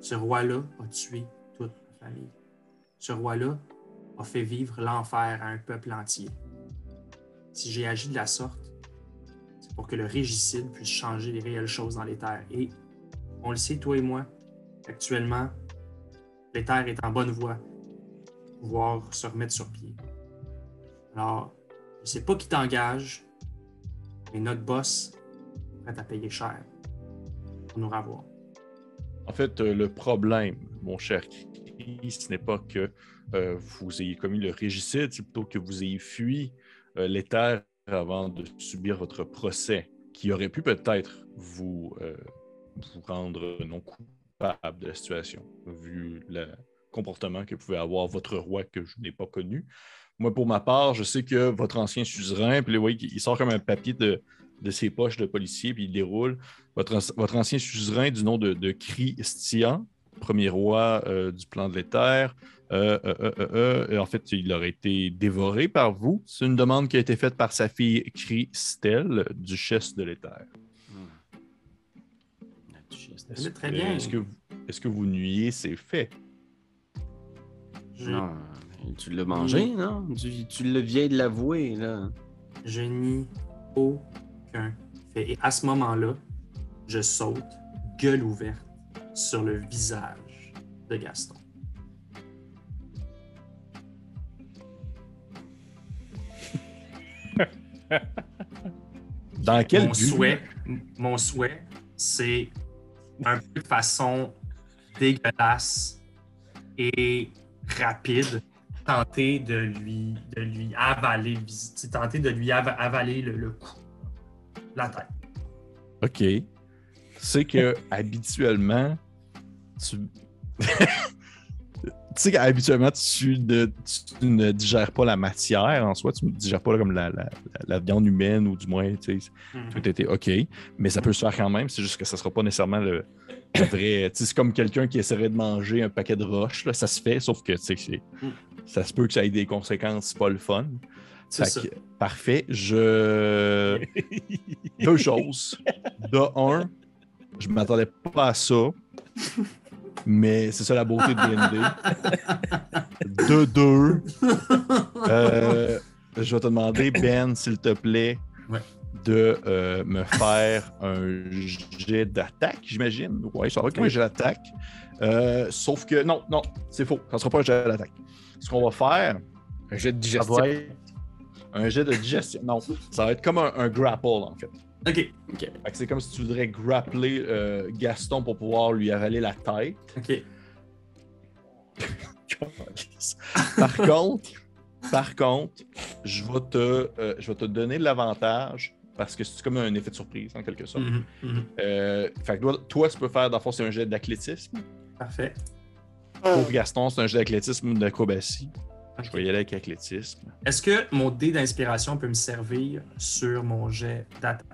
S3: Ce roi-là a tué toute ma famille. Ce roi-là a fait vivre l'enfer à un peuple entier. Si j'ai agi de la sorte, c'est pour que le régicide puisse changer les réelles choses dans les terres. Et on le sait, toi et moi, actuellement, terres est en bonne voie pour pouvoir se remettre sur pied. Alors, je ne sais pas qui t'engage, mais notre boss est prêt à payer cher pour nous revoir.
S2: En fait, euh, le problème, mon cher ce n'est pas que euh, vous ayez commis le régicide, c'est plutôt que vous ayez fui euh, terres avant de subir votre procès, qui aurait pu peut-être vous, euh, vous rendre non coupable de la situation, vu le comportement que pouvait avoir votre roi que je n'ai pas connu. Moi, pour ma part, je sais que votre ancien suzerain, puis vous voyez qu'il sort comme un papier de, de ses poches de policier, puis il déroule. Votre, votre ancien suzerain du nom de, de Christian, premier roi euh, du plan de l'éther, euh, euh, en fait, il aurait été dévoré par vous. C'est une demande qui a été faite par sa fille Christelle, duchesse de l'éther. Est-ce
S3: très bien.
S2: Est-ce que, vous- est-ce que vous nuiez ces faits?
S3: Je-
S1: Non, tu l'as mangé, non? Tu, tu le viens de l'avouer, là.
S3: Je nie aucun fait. Et à ce moment-là, je saute, gueule ouverte, sur le visage de Gaston.
S2: Dans quel
S3: mon
S2: but?
S3: souhait, mon souhait, c'est un peu de façon dégueulasse et rapide, tenter de lui, de lui avaler, tenter de lui ava- avaler le, le cou, la tête.
S2: OK. C'est que habituellement, tu. Tu sais qu'habituellement, tu ne, tu ne digères pas la matière en soi, tu ne digères pas là, comme la, la- viande humaine ou du moins, tu sais, tout était OK, mais ça peut se faire quand même. C'est juste que ça ne sera pas nécessairement le, le vrai. tu sais, C'est comme quelqu'un qui essaierait de manger un paquet de roches. Là, ça se fait, sauf que tu sais, c'est-
S3: Mm.
S2: ça se peut que ça ait des conséquences pas le fun.
S3: C'est
S2: Fait
S3: ça.
S2: que, parfait. Je. Deux choses. De un, je m'attendais pas à ça. Mais c'est ça la beauté de D&D. De deux, euh, je vais te demander, Ben, s'il te plaît,
S3: Ouais.
S2: de euh, me faire un jet d'attaque, j'imagine. Oui, ça va être un jet d'attaque. Euh, sauf que, non, non, c'est faux. Ça ne sera pas un jet d'attaque. Ce qu'on va faire,
S4: Un jet de digestion.
S2: un jet de digestion. Non, ça va être comme un, un grapple, en fait.
S3: OK.
S2: C'est comme si tu voudrais grappler euh, Gaston pour pouvoir lui avaler la tête.
S3: OK.
S2: par contre, par contre, je vais te, euh, je vais te donner de l'avantage parce que c'est comme un effet de surprise en quelque sorte.
S3: Mhm, mhm.
S2: Euh, fait que toi, toi, tu peux faire, dans le fond, c'est un jet d'athlétisme.
S3: Parfait.
S2: Pour Gaston, c'est un jet d'athlétisme ou d'acrobatie. Je vais y aller avec athlétisme.
S3: Est-ce que mon dé d'inspiration peut me servir sur mon jet d'attaque?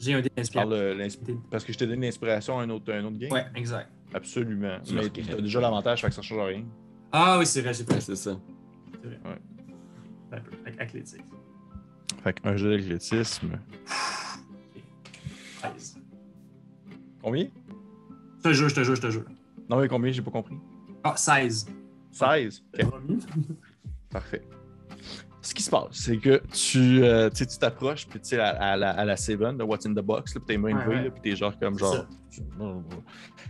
S3: J'ai un dé
S2: Par
S3: d'inspiration.
S2: Parce que je t'ai donné l'inspiration à un autre, un autre game.
S3: Ouais, exact.
S2: Absolument.
S1: Tu
S2: Mais tu as déjà l'avantage, fait que ça change rien.
S3: Ah oui, c'est vrai, j'ai pas
S1: Ouais, c'est ça.
S3: un peu. Avec athlétique.
S2: Fait qu'un jet d'athlétisme.
S3: 13.
S2: Combien?
S3: Je te jure, je te jure, je te jure.
S2: Non, mais combien? J'ai pas compris.
S3: Ah, 16.
S2: 16. Ok. Parfait. Ce qui se passe, c'est que tu euh, tu t'approches, puis tu sais, à, à la, à la Seven, de What's in the Box, là, puis t'es main
S3: Ouais, ouais.
S2: là, puis t'es genre comme genre.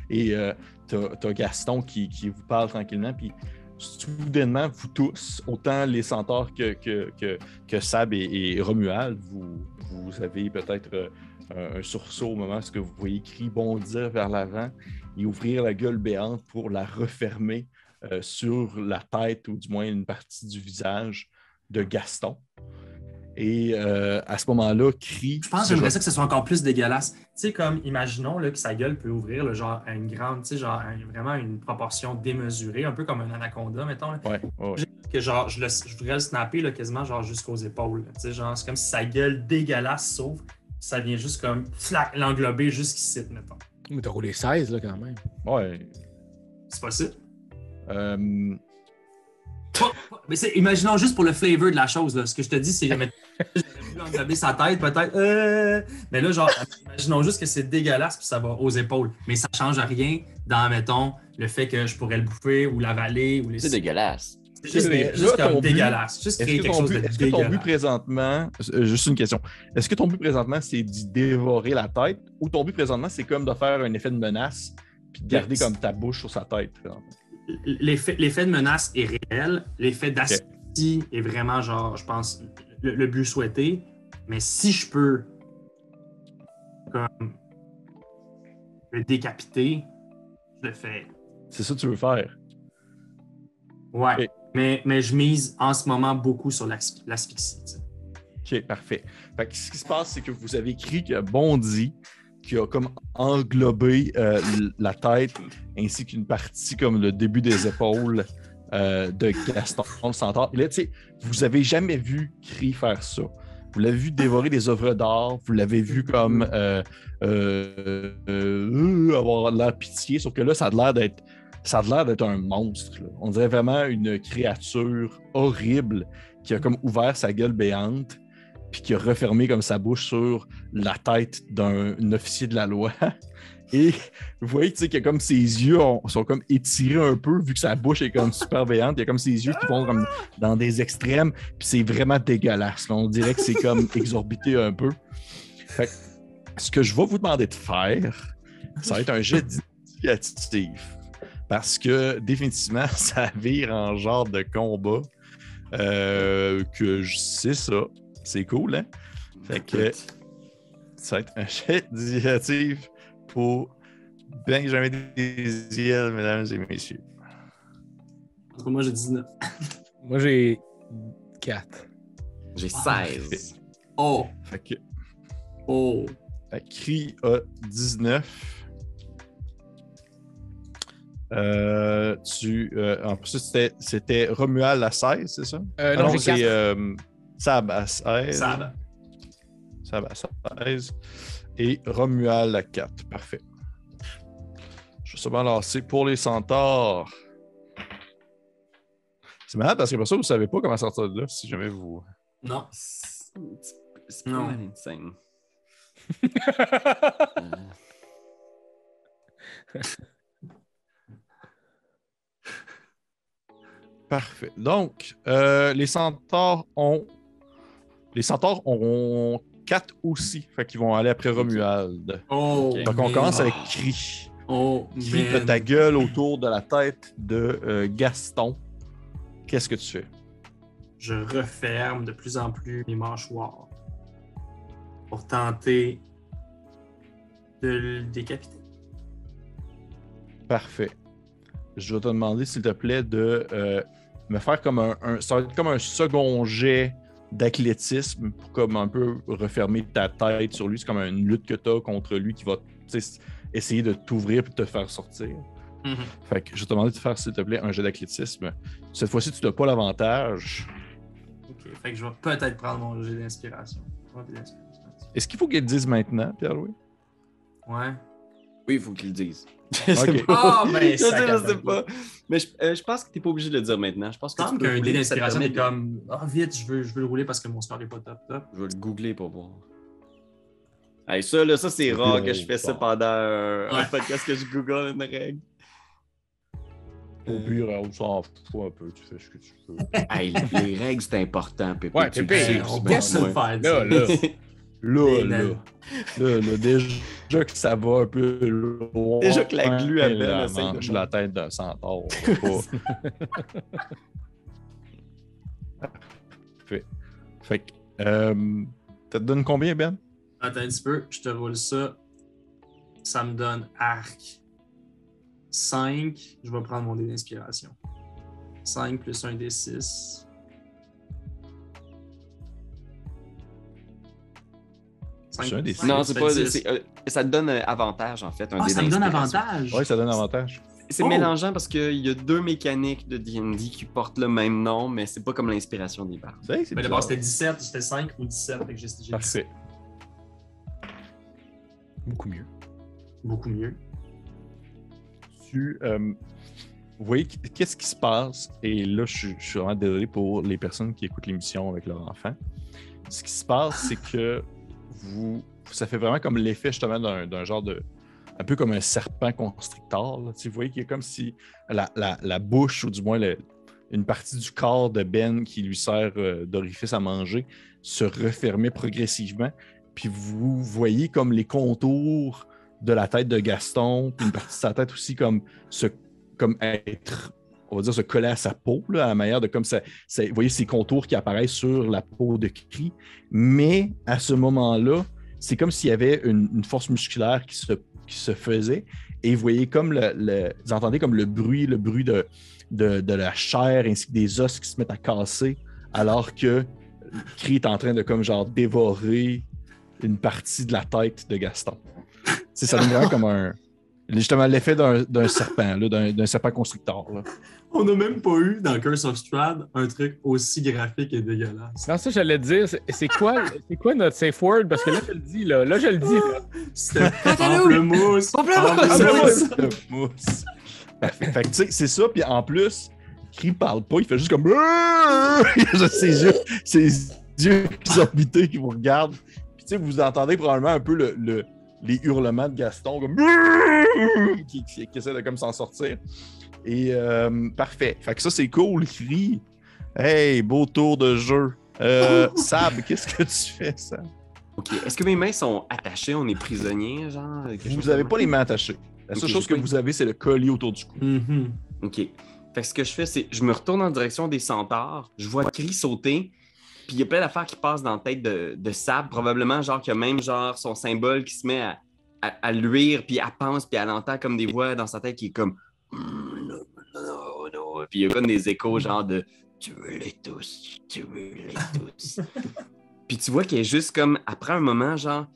S2: Et euh, t'as Gaston qui, qui vous parle tranquillement, puis soudainement, vous tous, autant les centaures que, que, que, que Sab et, et Romuald, vous, vous avez peut-être euh, un, un sursaut au moment où vous voyez Cri bondir vers l'avant et ouvrir la gueule béante pour la refermer euh, sur la tête ou du moins une partie du visage de Gaston. Et euh, à ce moment-là, Cri.
S3: Je pense que j'aimerais ça que ce soit encore plus dégueulasse. Tu sais, comme, imaginons là, que sa gueule peut ouvrir, là, genre, à une grande, tu sais, genre, à une- vraiment une proportion démesurée, un peu comme un anaconda, mettons. là.
S2: Ouais, ouais, ouais.
S3: Que genre, je, le- je voudrais le snapper là, quasiment genre jusqu'aux épaules. Tu sais, genre, c'est comme si sa gueule dégueulasse s'ouvre, ça vient juste comme, flac, l'englober jusqu'ici, mettons.
S4: Mais t'as roulé 16 là quand même.
S2: Ouais.
S3: C'est possible.
S2: Euh,
S3: Mais c'est, imaginons juste pour le flavor de la chose. Là. Ce que je te dis, c'est mais, j'aurais pu englober sa tête, peut-être. euh, mais là, genre, imaginons juste que c'est dégueulasse puis ça va aux épaules. Mais ça change rien dans, mettons, le fait que je pourrais le bouffer ou l'avaler ou les.
S1: C'est dégueulasse.
S3: C'est juste,
S2: Mais
S3: juste
S2: là, ton
S3: comme
S2: but-
S3: dégueulasse. Juste
S2: Est-ce
S3: créer
S2: que,
S3: quelque
S2: ton
S3: chose
S2: but,
S3: de
S2: est-ce que ton but
S3: dégueulasse.
S2: présentement, euh, juste une question, est-ce que ton but présentement c'est d'y dévorer la tête ou ton but présentement c'est comme de faire un effet de menace puis de garder
S3: Yes.
S2: comme ta bouche sur sa tête? présentement?
S3: L'effet, l'effet de menace est réel. L'effet d'asphyxie est vraiment, genre, je pense, le, le but souhaité. Mais si je peux comme le décapiter, je le fais.
S2: C'est ça que tu veux faire?
S3: Ouais. Mais, mais je mise en ce moment beaucoup sur l'asp- l'asphyxie.
S2: Ok, parfait. Fait que ce qui se passe, c'est que vous avez écrit qu'il a bondi, qui a comme englobé euh, la tête ainsi qu'une partie comme le début des épaules euh, de Gaston le centaure. Là, tu vous avez jamais vu Cri faire ça. Vous l'avez vu dévorer des œuvres d'art, vous l'avez vu comme euh, euh, avoir de la pitié, sauf que là, ça a l'air d'être l'air d'être un monstre. On dirait vraiment une créature horrible qui a comme ouvert sa gueule béante puis qui a refermé comme sa bouche sur la tête d'un officier de la loi. Et vous voyez tu sais, que comme ses yeux ont- sont comme étirés un peu, vu que sa bouche est comme super. Il y a comme ses yeux qui vont comme dans des extrêmes, puis c'est vraiment dégueulasse. On dirait que c'est comme exorbité un peu. Fait que ce que je vais vous demander de faire, ça va être un jet d'initiative. Parce que définitivement, ça vire en genre de combat. Euh, que je sais ça. C'est cool, hein? Fait que ça va être un jet d'initiative pour Benjamin Desiel, mesdames et messieurs.
S3: En tout cas, moi, j'ai 19.
S4: Moi, j'ai 4.
S1: J'ai 16.
S3: Oh!
S2: Fait que
S3: Oh!
S2: fait que Cri a 19. Euh, tu, euh, en plus, c'était- c'était Romuald à 16, c'est ça?
S4: Euh,
S2: Ah
S4: non,
S2: c'est
S4: 4.
S2: Sab à 16.
S3: Ça,
S2: Sab à 16. Et Romuald à 4. Parfait. Je vais seulement lancer pour les centaures. C'est malade parce que pour ça, vous ne savez pas comment sortir de là si jamais vous.
S3: Non.
S1: C'est pas insane.
S2: Parfait. Donc, euh, les centaures ont. Les centaures ont 4 aussi. Fait qu'ils vont aller après Romuald.
S3: Oh!
S2: Donc, on
S3: man.
S2: commence avec Cri.
S3: Oh,
S2: Cri de ta gueule autour de la tête de euh, Gaston. Qu'est-ce que tu fais?
S3: Je referme de plus en plus mes mâchoires pour tenter de le décapiter.
S2: Parfait. Je vais te demander, s'il te plaît, de euh, me faire comme un, un- Ça va être comme un second jet d'athlétisme pour comme un peu refermer ta tête sur lui. C'est comme une lutte que tu as contre lui qui va essayer de t'ouvrir et te faire sortir.
S3: Mhm.
S2: Fait que je vais te demander de faire, s'il te plaît, un jet d'athlétisme. Cette fois-ci, tu n'as pas l'avantage.
S3: Ok, fait que je vais peut-être prendre mon jet d'inspiration.
S2: Est-ce qu'il faut qu'il te dise maintenant, Pierre-Louis?
S3: Ouais.
S1: Il faut qu'il le dise.
S3: Ah, ben,
S1: je sais,
S3: ça
S1: je sais pas. Mais je, euh, je pense que tu n'es pas obligé de le dire maintenant. Je pense que
S3: semble
S1: peux
S3: qu'un dé
S1: rouler, ça te
S3: d'inspiration est comme Ah, vite, je veux, je veux le rouler parce que mon score n'est pas top top.
S1: Je vais le googler pour voir. Hey, ça, là, ça c'est rare que je fais ça pendant un, un
S3: Ouais.
S1: podcast que je google une règle.
S2: Au pire, on s'en fout un peu, tu fais ce que tu veux.
S1: Hey, les règles, c'est important, Pépé.
S4: Ouais, Pépé,
S1: sais
S3: on peut se le faire.
S4: Là,
S3: dire.
S4: là.
S2: Là, là, là, là, déjà que ça va un peu loin.
S1: Déjà que la glu essaie de
S2: la tête d'un centaure. Fait. Fait que, euh, ça te donne combien, Ben?
S3: Attends un petit peu, je te roule ça. Ça me donne arc 5. Je vais prendre mon dé d'inspiration. 5 plus 1 des 6.
S2: C'est un des six.
S1: Non, c'est pas. c'est, euh, ça te donne euh, avantage, en fait. Un
S3: Ah, ça me donne avantage.
S2: Oui, ça donne avantage.
S1: C'est
S3: Oh!
S1: mélangeant parce qu'il y a deux mécaniques de D&D qui portent le même nom, mais c'est pas comme l'inspiration des barres.
S3: Mais
S2: bizarre.
S3: d'abord, c'était 17, c'était 5 ou 17. Fait que j'ai
S2: Parfait.
S4: Beaucoup mieux.
S3: beaucoup mieux.
S2: tu, euh, vous voyez qu- qu'est-ce qui se passe, et là, je, suis- je suis vraiment désolé pour les personnes qui écoutent l'émission avec leur enfant. Ce qui se passe, c'est que ça fait vraiment comme l'effet justement d'un genre de, un peu comme un serpent constrictor. là. Vous voyez qu'il a comme si la, bouche, ou du moins une partie du corps de Ben qui lui sert euh, d'orifice à manger, se refermait progressivement. Puis vous voyez comme les contours de la tête de Gaston, puis une partie de sa tête aussi comme se comme être, on va dire, se coller à sa peau, à la manière de comme ça, vous voyez ces contours qui apparaissent sur la peau de Cri. Mais à ce moment-là, c'est comme s'il y avait une, force musculaire qui se, faisait. Et vous voyez comme le, vous entendez comme le bruit, le bruit de, de, la chair ainsi que des os qui se mettent à casser, alors que Cri est en train de comme genre dévorer une partie de la tête de Gaston. Sais, ça donne comme un. Justement, l'effet d'un serpent, d'un serpent constructeur. là.
S3: On n'a même pas eu dans Curse of Strahd un truc aussi graphique et dégueulasse.
S4: Non, ça, j'allais te dire, c'est- quoi, notre safe word? Parce que là, je le dis, là. Là, je le dis, là.
S3: C'était pamplemousse.
S1: Pamplemousse!
S2: Le mousse. Parfait. Fait que, tu sais, c'est ça. Puis en plus, Cri parle pas, il fait juste comme. Il a juste ses yeux, ses yeux exorbités qui vous regardent. Puis tu sais, vous entendez probablement un peu le, le- les hurlements de Gaston comme. Qui, qui- qui essaie de comme s'en sortir. Et euh, parfait. Fait que ça, c'est cool, Cri. Hey, beau tour de jeu. Euh, Sab, qu'est-ce que tu fais, ça?
S1: Ok. Est-ce que mes mains sont attachées? On est prisonniers, genre?
S2: Vous n'avez pas les mains attachées. La seule chose que
S1: pas-
S2: vous avez, c'est le collier autour du cou.
S3: Mhm.
S1: OK. Fait que ce que je fais, c'est je me retourne en direction des centaures, je vois Cri sauter, puis il y a plein d'affaires qui passent dans la tête de, de Sab, probablement genre qu'il y a même genre son symbole qui se met à, à, à luire, puis elle pense, puis elle entend comme des voix dans sa tête qui est comme. Puis il y a comme des échos, genre de. Tuez-les tous, tuez-les tous. puis tu vois qu'elle est juste comme. Après un moment, genre.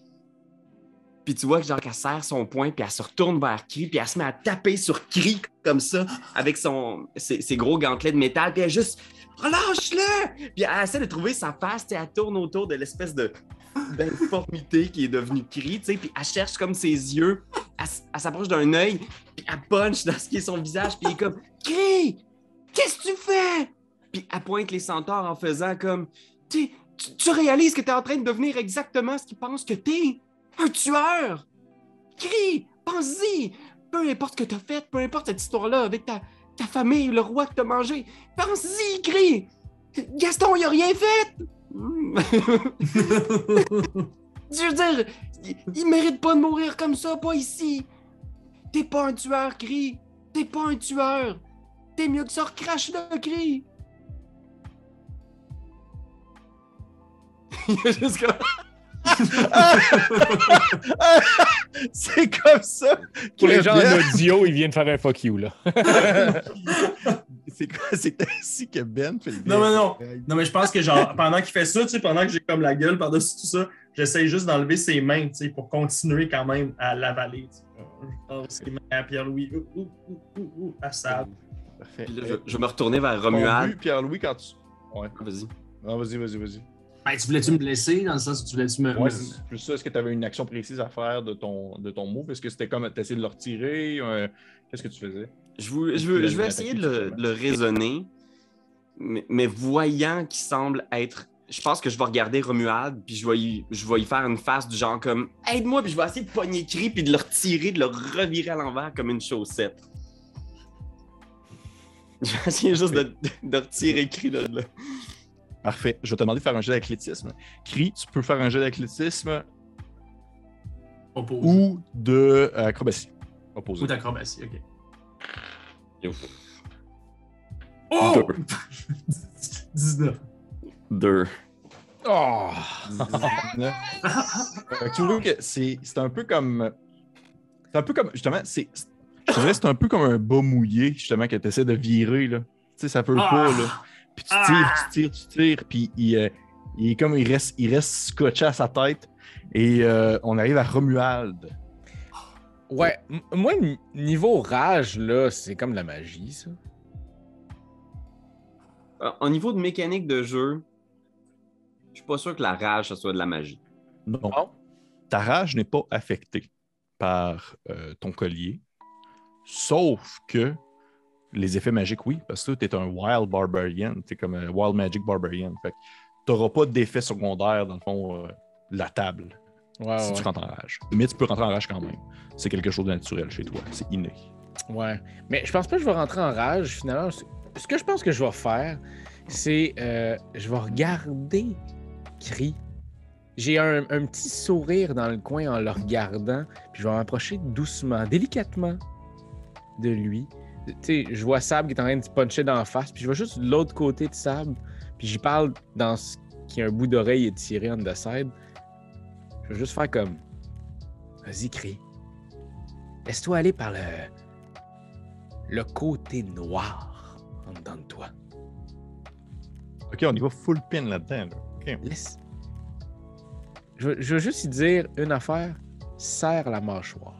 S1: Puis tu vois que genre qu'elle serre son poing, puis elle se retourne vers Cri, puis elle se met à taper sur Cri comme ça, avec son, ses, gros gantelets de métal, puis elle juste relâche-le! Puis elle essaie de trouver sa face, elle tourne autour de l'espèce de d'informité qui est devenue Cri, tu sais, puis elle cherche comme ses yeux, elle, s'approche d'un œil, puis elle punch dans ce qui est son visage, puis elle est comme Cri! Qu'est-ce que tu fais? Puis elle pointe les centaures en faisant comme tu, tu, tu réalises que tu es en train de devenir exactement ce qu'ils pensent que t'es? Un tueur! Crie! Pense-y! Peu importe ce que t'as fait, peu importe cette histoire-là avec ta, ta famille, le roi que t'as mangé, pense-y! Crie! Gaston, il a rien fait! Hmm. Je veux dire, il, il mérite pas de mourir comme ça, pas ici! T'es pas un tueur, Crie! T'es pas un tueur! T'es mieux que ça, recrache-le, Crie! Il y a juste comme-
S2: c'est comme ça.
S4: Pour les gens
S2: Ben-
S4: en audio, ils viennent faire un fuck you, là.
S2: C'est quoi? C'est ainsi que Ben fait le
S5: Non, mais non. Non, mais je pense que genre, pendant qu'il fait ça, tu sais, pendant que j'ai comme la gueule par-dessus tout ça, j'essaye juste d'enlever ses mains, tu sais, pour continuer quand même à l'avaler. Je ses mains à Pierre-Louis, ouh, ouh, ouh, ouh, ouh, à.
S2: Parfait.
S1: Puis là, je, je me retournais vers Romuald.
S2: Pierre-Louis, quand tu. Ouais.
S1: Vas-y.
S2: Non, vas-y, vas-y, vas-y.
S3: Ben, tu voulais-tu me blesser dans le sens où tu voulais-tu me.
S2: Ouais,
S3: me-
S2: c'est plus ça. Est-ce que tu avais une action précise à faire de ton, de ton move? Est-ce que c'était comme t'essayais de le retirer? Euh, Qu'est-ce que tu faisais?
S1: Je, vous- je veux- je vais essayer de le, raisonner, mais, mais voyant qu'il semble être. Je pense que je vais regarder Romuald, puis je vais, y, je vais y faire une face du genre comme Aide-moi, puis je vais essayer de pogner Cri, puis de le retirer, de le revirer à l'envers comme une chaussette. Je vais essayer juste de, de retirer Cri de là.
S2: Parfait. Je vais te demander de faire un jeu d'athlétisme. Cri, tu peux faire un jeu d'athlétisme
S3: Oppose.
S2: ou de euh, acrobatie. Opposé.
S3: Ou d'acrobatie, ok.
S1: Ouf.
S3: Oh!
S2: Deux.
S3: 19.
S1: Deux.
S4: Oh!
S2: Fait que tu vois que c'est c'est un peu comme. C'est un peu comme. Justement, c'est. Je dirais que c'est un peu comme un bas mouillé, justement, que tu essaies de virer, là. Tu sais, ça peut pas, là. Puis tu tires, tu tires, tu tires, puis il, euh, il est comme. Il reste, il reste scotché à sa tête. Et euh, on arrive à Romuald.
S4: Ouais, m- moi, niveau rage, là, c'est comme de la magie, ça.
S1: Euh, Au niveau de mécanique de jeu, je suis pas sûr que la rage, ça soit de la magie.
S2: Non.
S4: Non.
S2: Ta rage n'est pas affectée par euh, ton collier, sauf que les effets magiques, oui, parce que tu es un Wild Barbarian, tu es comme un Wild Magic Barbarian. Fait que tu n'auras pas d'effet secondaire, dans le fond, euh, la table,
S4: Ouais,
S2: si
S4: ouais.
S2: tu rentres en rage. Mais tu peux rentrer en rage quand même. C'est quelque chose de naturel chez toi, c'est inné.
S4: Ouais. Mais je pense pas que je vais rentrer en rage, finalement. Ce ce que je pense que je vais faire, c'est. euh, je vais regarder Cri. J'ai un, petit sourire dans le coin en le regardant, puis je vais m'approcher doucement, délicatement de lui. Tu sais, je vois Sab qui est en train de se puncher dans la face, puis je vais juste de l'autre côté de Sab, puis j'y parle dans ce qui a un bout d'oreille étiré on the side. Je vais juste faire comme. Vas-y, Cri. Laisse-toi aller par le le côté noir en dedans de toi.
S2: Ok, on y va full pin là-dedans. là.
S4: Laisse. Je, veux- je veux juste y dire une affaire. Serre la mâchoire.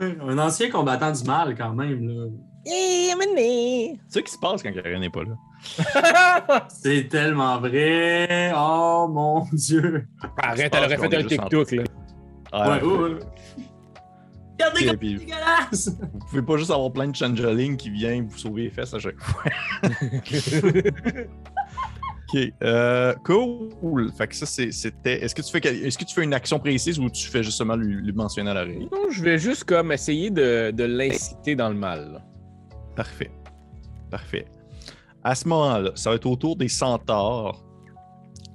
S3: Un ancien combattant du mal, quand même. Là.
S2: C'est ça qui se passe quand Karen n'est pas là?
S3: C'est tellement vrai. Oh mon Dieu.
S4: Arrête, elle aurait fait un TikTok, là.
S3: Ouais, ouais, ouais. Regardez comme
S2: puis-
S3: dégueulasse.
S2: Vous pouvez pas juste avoir plein de changeling qui viennent vous sauver les fesses à chaque fois. ok. Euh, cool. Fait que ça, c'est- c'était. Est-ce que, tu fais Est-ce que tu fais une action précise ou tu fais justement lui, lui mentionner à l'oreille?
S4: Non, je vais juste comme essayer de, de l'inciter dans le mal. là.
S2: Parfait. Parfait. À ce moment-là, ça va être autour des centaures.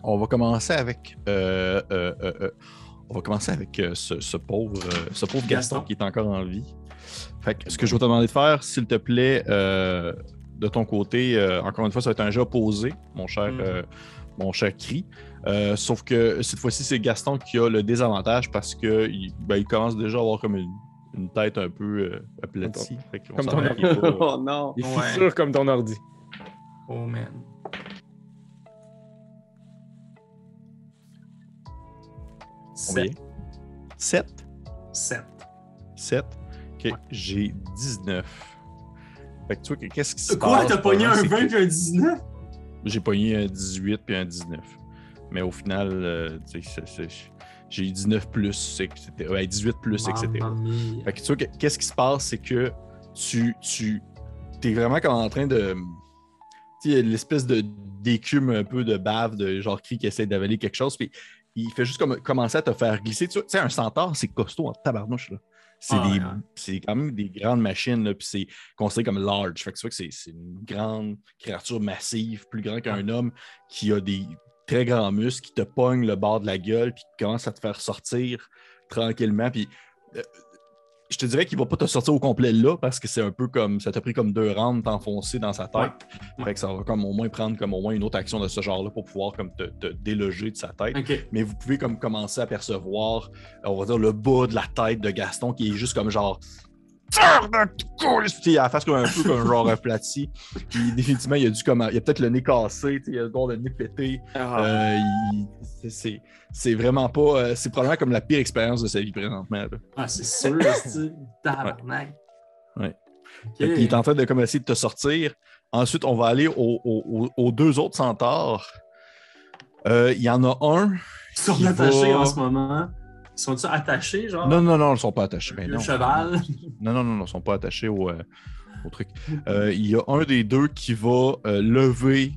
S2: On va commencer avec. euh, euh, euh, euh, on va commencer avec euh, ce, ce pauvre, euh, ce pauvre Gaston,
S3: Gaston.
S2: qui est encore en vie. Fait que ce que je vais te demander de faire, s'il te plaît, euh, de ton côté, euh, encore une fois, ça va être un jeu opposé, mon cher,
S3: Mhm.
S2: euh, mon cher cri. Euh, sauf que cette fois-ci, c'est Gaston qui a le désavantage parce qu'il il commence déjà à avoir comme une, une tête un peu euh, aplatie.
S4: Comme ton
S2: pas-
S1: Oh non!
S3: Ouais.
S4: fissures comme ton ordi.
S3: Oh man.
S2: Combien? 7?
S3: 7.
S2: 7. Ok,
S3: Ouais.
S2: j'ai 19. Fait que tu vois, qu'est-ce qui se
S3: Quoi,
S2: passe?
S3: t'as pogné un
S2: c'est
S3: 20
S2: que
S3: puis un 19?
S2: J'ai pogné un 18 puis un 19. Mais au final, euh, j'ai eu 19 plus. Ouais, 18 plus, etc. Fait que tu vois, que- qu'est-ce qui se passe, c'est que tu, tu es vraiment comme en train de. Tu sais, il y a l'espèce de d'écume un peu de bave de genre cri qui essaie d'avaler quelque chose, puis il fait juste comme commencer à te faire glisser. Tu sais, un centaure, c'est costaud en tabarnouche, là. C'est
S3: Ah,
S2: des-
S3: ouais, ouais.
S2: c'est quand même des grandes machines, là, puis c'est considéré comme large. Fait que tu vois que c'est c'est une grande créature massive, plus grande qu'un homme, qui a des très grands muscles, qui te pogne le bord de la gueule, puis qui commence à te faire sortir tranquillement. Puis euh, je te dirais qu'il va pas te sortir au complet là, parce que c'est un peu comme ça t'a pris comme deux rounds de t'enfoncer dans sa tête.
S3: Ouais.
S2: Fait que ça va comme au moins prendre comme au moins une autre action de ce genre-là pour pouvoir comme te, te déloger de sa tête. Mais vous pouvez comme commencer à percevoir, on va dire, le bas de la tête de Gaston qui est juste comme genre. Il a la face comme un peu comme genre aplati. Puis définitivement, il a dû comme. Il a peut-être le nez cassé, tu sais, il a le bord de nez pété.
S1: Ah.
S2: Euh, il- c'est- vraiment pas. euh, c'est probablement comme la pire expérience de sa vie présentement. là.
S3: Ah, c'est sûr, c'est tabarnak.
S2: Ouais. Qu'il est en train de comme essayer de te sortir. Ensuite, on va aller aux, aux- aux- aux deux autres centaures. Euh, Il y en a un.
S3: Ils sont attachés
S2: va-
S3: en ce moment. Ils sont-ils attachés, genre?
S2: Non, non, non, ils ne sont pas attachés. Ben
S3: le
S2: non.
S3: cheval.
S2: Non, non, non, non, ils ne sont pas attachés au, euh, au truc. Euh, il y a un des deux qui va euh, lever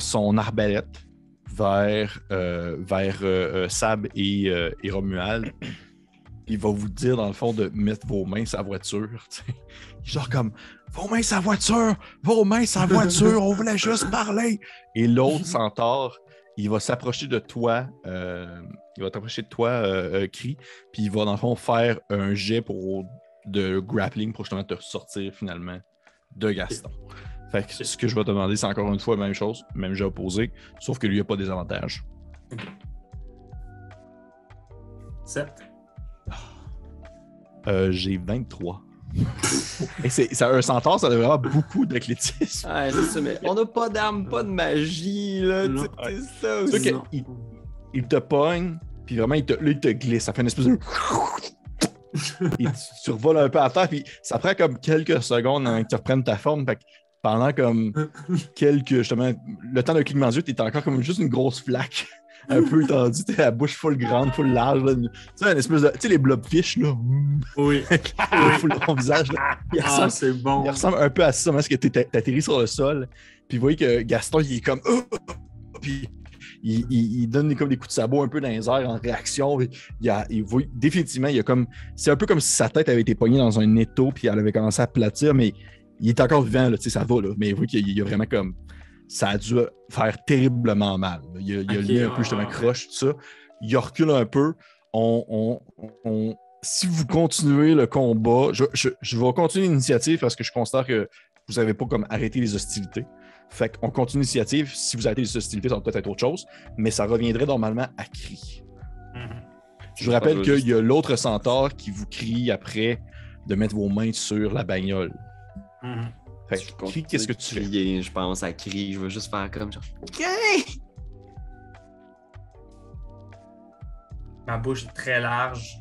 S2: son arbalète vers, vers Sab et, et Romuald. Il va vous dire, dans le fond, de mettre vos mains la voiture. Genre comme Vos mains la voiture! Vos mains la voiture! On voulait juste parler! Et l'autre centaure, il va s'approcher de toi. euh, il va t'approcher de toi, euh, euh, Cri, puis il va, dans le fond, faire un jet pour de grappling pour justement te sortir finalement de Gaston. Fait que ce que je vais te demander, c'est encore une fois la même chose, même jet opposé, sauf que lui, il n'a pas des avantages.
S3: 7.
S2: Euh, J'ai 23. Et c'est, ça, un centaure, ça a vraiment beaucoup d'athlétisme.
S1: Ouais, c'est ça, mais on n'a pas d'armes, pas de magie, là. C'est ça aussi.
S2: que- il, il te pogne, puis vraiment, il te, là, il te glisse. Ça fait une espèce de. Et tu, tu revoles un peu à terre, puis ça prend comme quelques secondes avant que tu reprennes ta forme. Fait que pendant comme quelques. Justement, le temps d'un clignement d'yeux, t'es encore comme juste une grosse flaque. Un peu tendue, t'as la bouche full grande, full large. là. Tu sais, une espèce de. Tu sais, les blobfish, là.
S3: Oui.
S2: full ton visage, là. Il
S3: Ah,
S2: ressemble,
S3: c'est bon.
S2: il ressemble un peu à ça, parce que atterri sur le sol. Puis vous voyez que Gaston, il est comme. Oh! Puis il, il- il donne des- comme des coups de sabot un peu dans les airs en réaction. Il, a- il voit- définitivement, il y a comme. C'est un peu comme si sa tête avait été poignée dans un étau, puis elle avait commencé à platir, mais il est encore vivant, là, tu sais, ça va, là. Mais vous voyez qu'il y a vraiment comme. Ça a dû faire terriblement mal. Il y a, il y a
S3: Ok,
S2: le nez un
S3: ouais,
S2: peu justement
S3: ouais,
S2: croche, tout ça. Il recule un peu. On, on- on- si vous continuez le combat, je, je- je vais continuer l'initiative parce que je considère que vous n'avez pas comme arrêté les hostilités. Fait qu'on continue l'initiative. Si vous arrêtez les hostilités, ça va peut-être être autre chose, mais ça reviendrait normalement à cri.
S3: Mhm.
S2: Je vous rappelle qu'il y a l'autre centaure qui vous crie après de mettre vos mains sur la bagnole.
S3: Mhm.
S2: Fait que, qu'est-ce que tu fais?
S1: crier, Je pense à crier. Je veux juste faire comme genre. OK!
S3: Ma bouche est très large.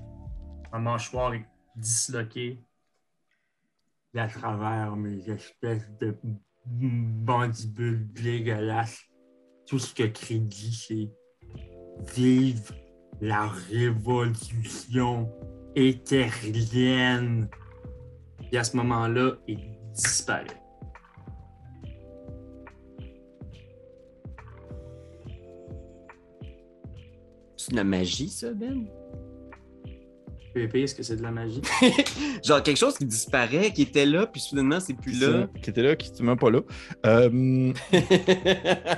S3: Ma mâchoire est disloquée. Et à travers mes espèces de bandibules dégueulasses, tout ce que Crédit, c'est Vive la révolution étherlienne. Et à ce moment-là, il disparaît.
S1: C'est de la magie, ça, Ben?
S3: PvP, est-ce que c'est de la magie?
S1: genre quelque chose qui disparaît, qui était là, puis soudainement, c'est plus là.
S2: Qui était là, qui était même pas là. Euh,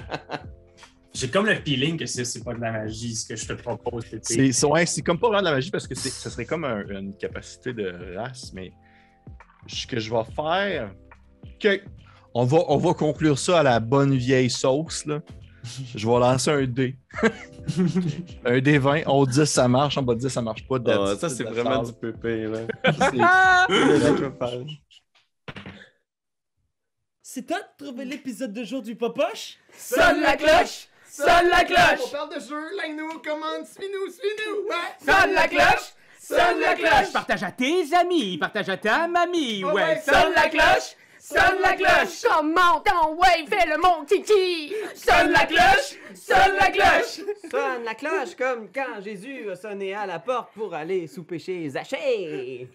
S5: J'ai comme le feeling que c'est c'est pas de la magie, ce que je te propose. c'est-
S2: ouais, c'est comme pas vraiment de la magie parce que ce serait comme un- une capacité de race, mais ce que je vais faire. OK. On va, on va conclure ça à la bonne vieille sauce. Là. Je vais lancer un dé. un dé 20. En haut de 10, ça marche. Bas de 10, ça marche pas. That's-
S1: ça, c'est vraiment du pépé, là.
S6: Ah!
S1: C'est
S7: toi de trouver l'épisode de jour du Popoche?
S6: Sonne la cloche! Sonne la cloche!
S8: parle de jeu, like-nous, commande, suis-nous, suis-nous, ouais!
S6: Sonne la cloche! Sonne la cloche!
S4: Partage à tes amis, partage à ta mamie,
S8: Ouais,
S4: ouais.
S6: Sonne la cloche! Sonne la cloche!
S9: Comment ton wave fait le mon?
S6: Sonne la cloche! Sonne la cloche!
S4: Sonne la cloche comme quand Jésus a sonné à la porte pour aller souper chez Zachée.